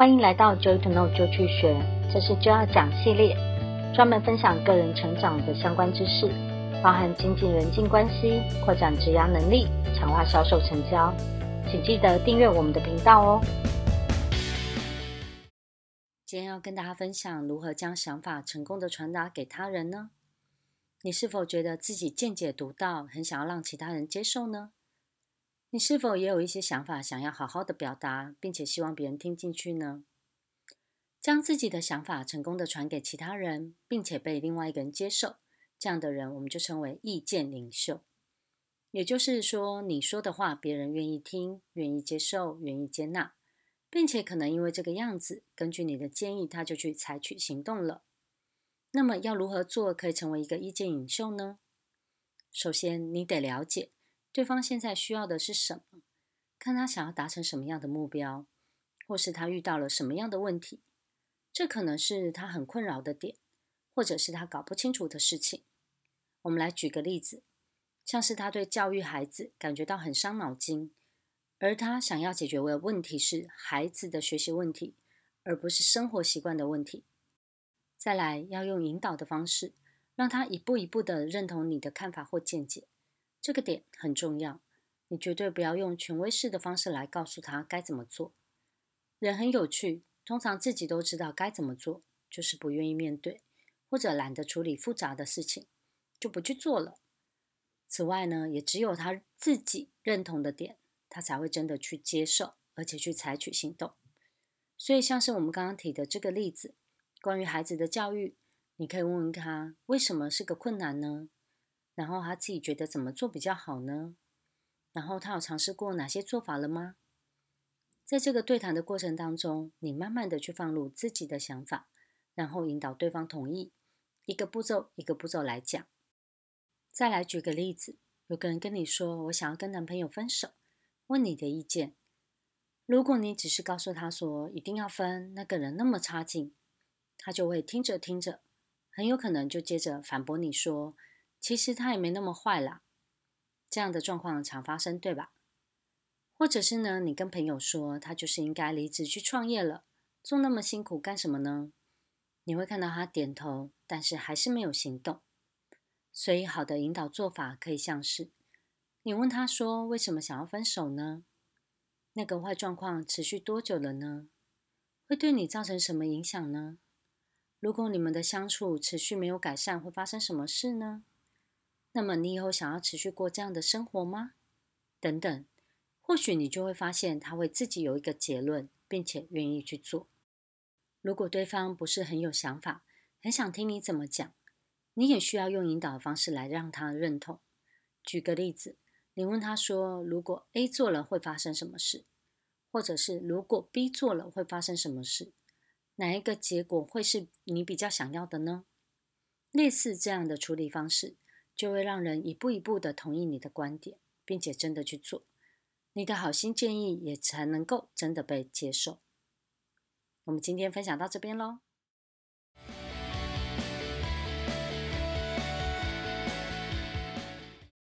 欢迎来到 Joy to Know 就去学，这是就要讲系列，专门分享个人成长的相关知识，包含经济人际关系、扩展职涯能力、强化销售成交。请记得订阅我们的频道哦。今天要跟大家分享如何将想法成功的传达给他人呢？你是否觉得自己见解独到，很想要让其他人接受呢？你是否也有一些想法想要好好的表达，并且希望别人听进去呢？将自己的想法成功的传给其他人，并且被另外一个人接受，这样的人我们就称为意见领袖。也就是说，你说的话别人愿意听、愿意接受、愿意接纳，并且可能因为这个样子，根据你的建议，他就去采取行动了。那么要如何做可以成为一个意见领袖呢？首先，你得了解。对方现在需要的是什么？看他想要达成什么样的目标，或是他遇到了什么样的问题，这可能是他很困扰的点，或者是他搞不清楚的事情。我们来举个例子，像是他对教育孩子感觉到很伤脑筋，而他想要解决的问题是孩子的学习问题，而不是生活习惯的问题。再来，要用引导的方式，让他一步一步的认同你的看法或见解。这个点很重要，你绝对不要用权威式的方式来告诉他该怎么做。人很有趣，通常自己都知道该怎么做，就是不愿意面对，或者懒得处理复杂的事情，就不去做了。此外呢，也只有他自己认同的点，他才会真的去接受，而且去采取行动。所以，像是我们刚刚提的这个例子，关于孩子的教育，你可以问问他，为什么是个困难呢？然后他自己觉得怎么做比较好呢？然后他有尝试过哪些做法了吗？在这个对谈的过程当中，你慢慢的去放入自己的想法，然后引导对方同意，一个步骤一个步骤来讲。再来举个例子，有个人跟你说：“我想要跟男朋友分手。”问你的意见。如果你只是告诉他说一定要分，那个人那么差劲，他就会听着听着，很有可能就接着反驳你说。其实他也没那么坏啦，这样的状况常发生，对吧？或者是呢，你跟朋友说他就是应该离职去创业了，做那么辛苦干什么呢？你会看到他点头，但是还是没有行动。所以，好的引导做法可以像是：你问他说为什么想要分手呢？那个坏状况持续多久了呢？会对你造成什么影响呢？如果你们的相处持续没有改善，会发生什么事呢？那么你以后想要持续过这样的生活吗？等等，或许你就会发现他会自己有一个结论，并且愿意去做。如果对方不是很有想法，很想听你怎么讲，你也需要用引导的方式来让他认同。举个例子，你问他说：“如果 A 做了会发生什么事？”或者是“如果 B 做了会发生什么事？”哪一个结果会是你比较想要的呢？类似这样的处理方式。就会让人一步一步的同意你的观点，并且真的去做，你的好心建议也才能够真的被接受。我们今天分享到这边喽。